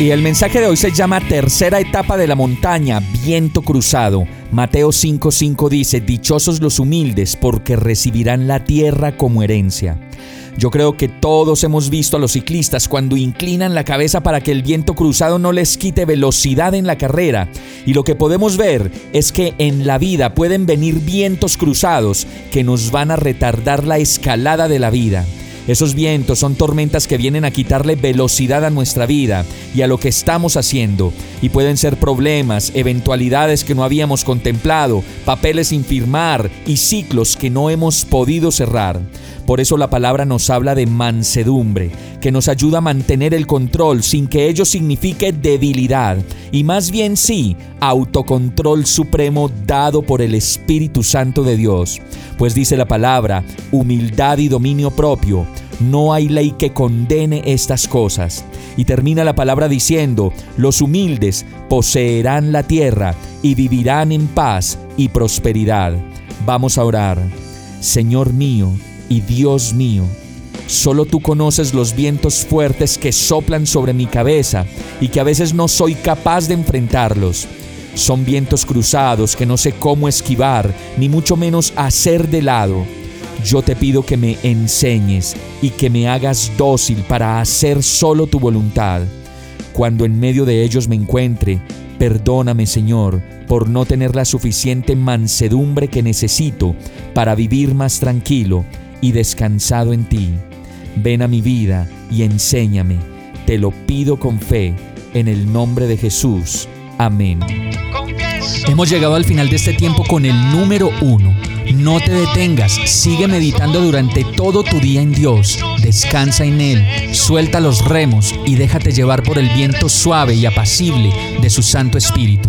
Y el mensaje de hoy se llama Tercera etapa de la montaña, viento cruzado. Mateo 5:5 dice, Dichosos los humildes, porque recibirán la tierra como herencia. Yo creo que todos hemos visto a los ciclistas cuando inclinan la cabeza para que el viento cruzado no les quite velocidad en la carrera. Y lo que podemos ver es que en la vida pueden venir vientos cruzados que nos van a retardar la escalada de la vida. Esos vientos son tormentas que vienen a quitarle velocidad a nuestra vida y a lo que estamos haciendo. Y pueden ser problemas, eventualidades que no habíamos contemplado, papeles sin firmar y ciclos que no hemos podido cerrar. Por eso la palabra nos habla de mansedumbre, que nos ayuda a mantener el control sin que ello signifique debilidad, y más bien sí, autocontrol supremo dado por el Espíritu Santo de Dios. Pues dice la palabra, humildad y dominio propio. No hay ley que condene estas cosas. Y termina la palabra diciendo, los humildes poseerán la tierra y vivirán en paz y prosperidad. Vamos a orar. Señor mío, y Dios mío, solo tú conoces los vientos fuertes que soplan sobre mi cabeza y que a veces no soy capaz de enfrentarlos. Son vientos cruzados que no sé cómo esquivar, ni mucho menos hacer de lado. Yo te pido que me enseñes y que me hagas dócil para hacer solo tu voluntad. Cuando en medio de ellos me encuentre, perdóname Señor por no tener la suficiente mansedumbre que necesito para vivir más tranquilo y descansado en ti. Ven a mi vida y enséñame. Te lo pido con fe, en el nombre de Jesús. Amén. Hemos llegado al final de este tiempo con el número uno. No te detengas, sigue meditando durante todo tu día en Dios, descansa en Él, suelta los remos y déjate llevar por el viento suave y apacible de su Santo Espíritu.